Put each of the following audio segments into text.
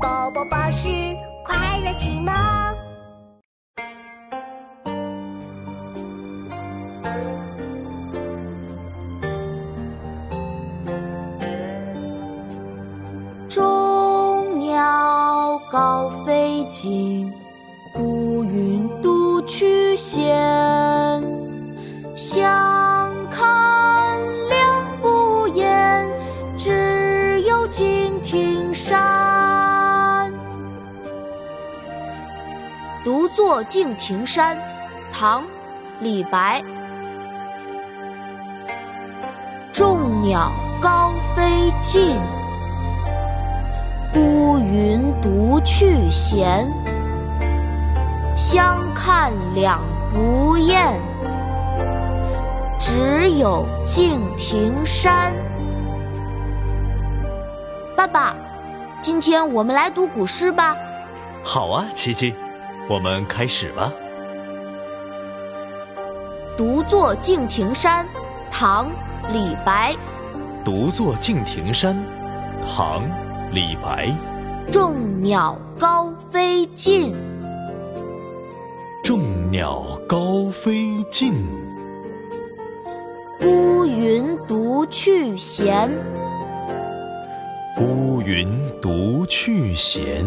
宝宝巴士快乐启蒙。众鸟高飞尽，独坐敬亭山，唐·李白。众鸟高飞尽。孤云独去闲，相看两不厌，只有敬亭山。爸爸，今天我们来读古诗吧。好啊，琪琪，我们开始吧。独坐敬亭山，唐·李白。独坐敬亭山，唐。李白：众鸟高飞尽，众鸟高飞尽。孤云独去闲，孤云独去闲。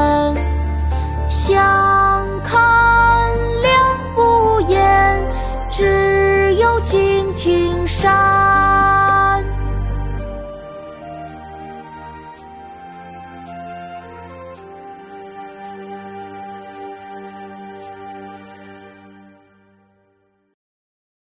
敬亭山